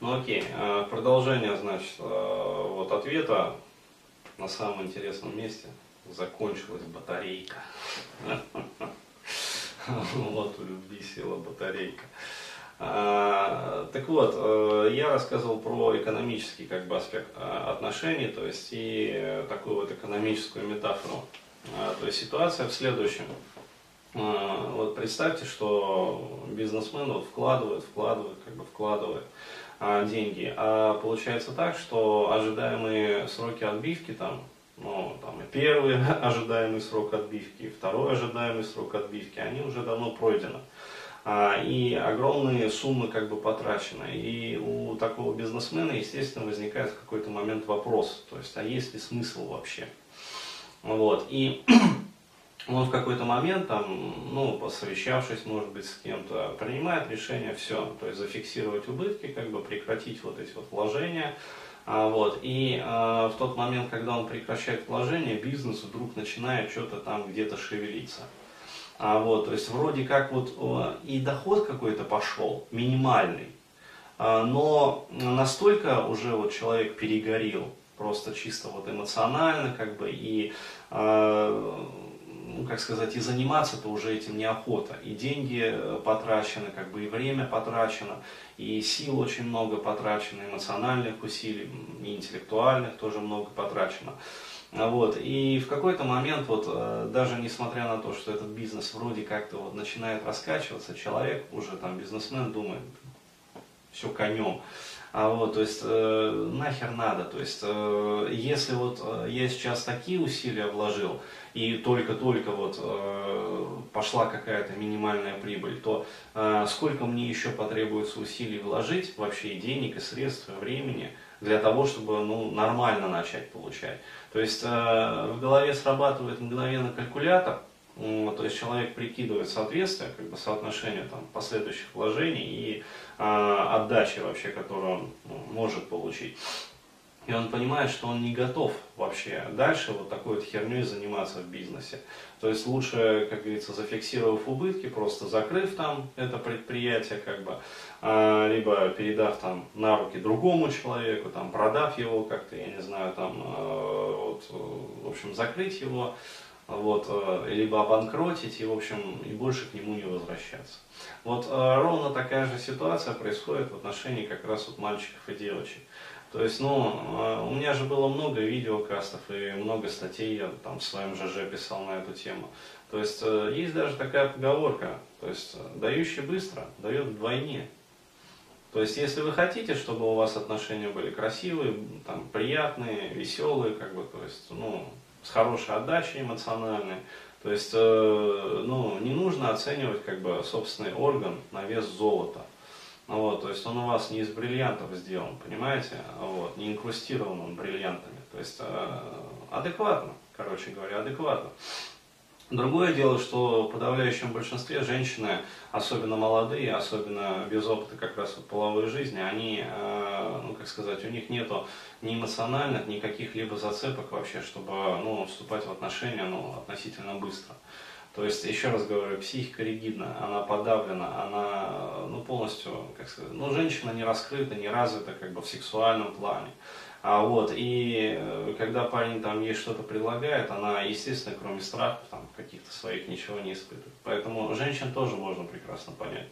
Ну окей, э, продолжение, значит, э, вот ответа на самом интересном месте. Закончилась батарейка. Вот у любви села батарейка. А, так вот, э, я рассказывал про экономический как бы, аспект отношений, то есть и такую вот экономическую метафору. То есть ситуация в следующем. Вот представьте, что бизнесмен вот вкладывает, вкладывает, как бы вкладывает деньги. А получается так, что ожидаемые сроки отбивки там, ну, там и первый ожидаемый срок отбивки, второй ожидаемый срок отбивки, они уже давно пройдены. А, и огромные суммы как бы потрачены. И у такого бизнесмена, естественно, возникает в какой-то момент вопрос, то есть, а есть ли смысл вообще? Вот. И он в какой-то момент, там, ну, посовещавшись, может быть, с кем-то, принимает решение все, то есть зафиксировать убытки, как бы прекратить вот эти вот вложения. А, вот, и а, в тот момент, когда он прекращает вложения, бизнес вдруг начинает что-то там где-то шевелиться. А, вот, то есть вроде как вот и доход какой-то пошел, минимальный, а, но настолько уже вот человек перегорел, просто чисто вот эмоционально, как бы, и а, как сказать, и заниматься-то уже этим неохота. И деньги э, потрачены, как бы и время потрачено, и сил очень много потрачено, эмоциональных усилий, и интеллектуальных тоже много потрачено. Вот. И в какой-то момент, вот, э, даже несмотря на то, что этот бизнес вроде как-то вот начинает раскачиваться, человек, уже там бизнесмен думает, все конем. А вот, то есть э, нахер надо, то есть э, если вот э, я сейчас такие усилия вложил и только-только вот э, пошла какая-то минимальная прибыль, то э, сколько мне еще потребуется усилий вложить вообще и денег, и средств, и времени для того, чтобы ну, нормально начать получать. То есть э, в голове срабатывает мгновенно калькулятор, то есть человек прикидывает соответствие, как бы соотношение там, последующих вложений и а, отдачи вообще, которую он ну, может получить. И он понимает, что он не готов вообще дальше вот такой вот херней заниматься в бизнесе. То есть лучше, как говорится, зафиксировав убытки, просто закрыв там это предприятие, как бы, а, либо передав там на руки другому человеку, там, продав его как-то, я не знаю, там, а, вот, в общем, закрыть его, вот, э, либо обанкротить и, в общем, и больше к нему не возвращаться. Вот э, ровно такая же ситуация происходит в отношении как раз вот мальчиков и девочек. То есть, ну, э, у меня же было много видеокастов и много статей, я там в своем ЖЖ писал на эту тему. То есть, есть даже такая поговорка, то есть, дающий быстро, дает вдвойне. То есть, если вы хотите, чтобы у вас отношения были красивые, там, приятные, веселые, как бы, то есть, ну, с хорошей отдачей эмоциональной. То есть, э, ну, не нужно оценивать как бы собственный орган на вес золота. Вот, то есть он у вас не из бриллиантов сделан, понимаете? Вот, не инкрустирован он бриллиантами. То есть э, адекватно, короче говоря, адекватно. Другое дело, что в подавляющем большинстве женщины, особенно молодые, особенно без опыта как раз вот половой жизни, они, э, ну как сказать, у них нету ни эмоциональных, ни каких-либо зацепок вообще, чтобы ну, вступать в отношения ну, относительно быстро. То есть, еще раз говорю, психика ригидна, она подавлена, она ну, полностью, как сказать, ну, женщина не раскрыта, не развита как бы в сексуальном плане. А вот, и э, когда парень там ей что-то предлагает, она, естественно, кроме страхов, там, каких-то своих, ничего не испытывает. Поэтому женщин тоже можно прекрасно понять.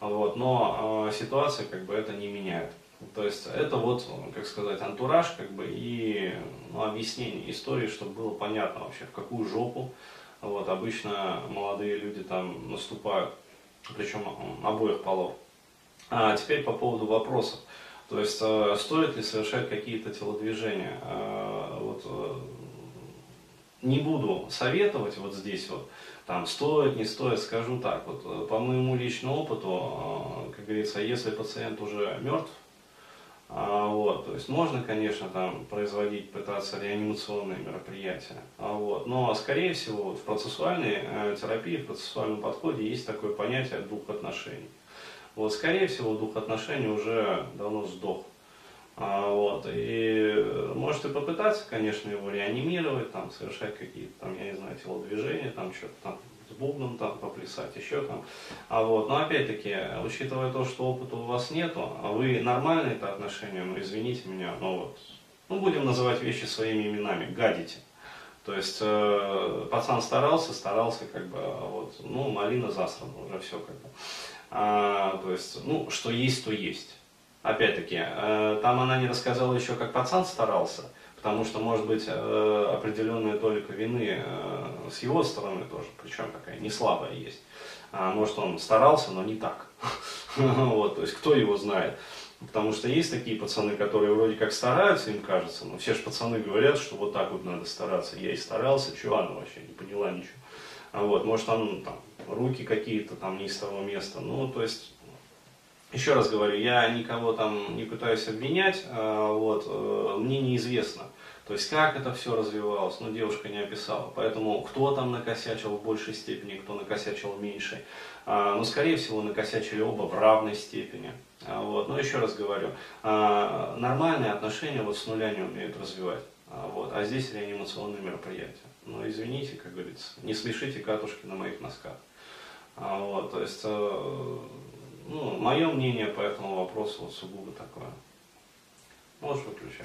Вот, но э, ситуация как бы это не меняет. То есть это вот, как сказать, антураж как бы и ну, объяснение истории, чтобы было понятно вообще, в какую жопу вот, обычно молодые люди там наступают, причем обоих полов. А теперь по поводу вопросов. То есть, э, стоит ли совершать какие-то телодвижения? Э, вот, э, не буду советовать вот здесь вот, там, стоит, не стоит, скажу так, вот, по моему личному опыту, как говорится, если пациент уже мертв, вот, то есть можно, конечно, там производить, пытаться реанимационные мероприятия, вот, но, скорее всего, вот, в процессуальной терапии, в процессуальном подходе есть такое понятие двух отношений. Вот, скорее всего, дух отношений уже давно сдох. А, вот, и можете попытаться, конечно, его реанимировать, там, совершать какие-то, там, я не знаю, телодвижения, там, что-то там, бубном там поплясать, еще там. А вот, но опять-таки, учитывая то, что опыта у вас нету, а вы нормальные это отношения, ну извините меня, но вот, ну будем называть вещи своими именами, гадите. То есть э, пацан старался, старался, как бы, а вот, ну, малина засрана, уже все как бы. А, то есть, ну, что есть, то есть. Опять-таки, э, там она не рассказала еще, как пацан старался, потому что, может быть, э, определенная толика вины э, с его стороны тоже, причем такая не слабая есть. А, может, он старался, но не так. Вот, то есть, кто его знает. Потому что есть такие пацаны, которые вроде как стараются, им кажется, но все же пацаны говорят, что вот так вот надо стараться. Я и старался, чего она вообще не поняла ничего. А вот, может, там, там руки какие-то там не из того места. Ну, то есть, еще раз говорю, я никого там не пытаюсь обвинять, а, вот, э, мне неизвестно. То есть как это все развивалось, ну девушка не описала. Поэтому кто там накосячил в большей степени, кто накосячил в меньшей. А, ну, скорее всего, накосячили оба в равной степени. А, вот. Но еще раз говорю, нормальные отношения вот с нуля не умеют развивать. Вот. а здесь реанимационные мероприятия. Но извините, как говорится, не смешите катушки на моих носках. А, вот, то есть, э, ну, мое мнение по этому вопросу вот сугубо такое. Можешь выключать.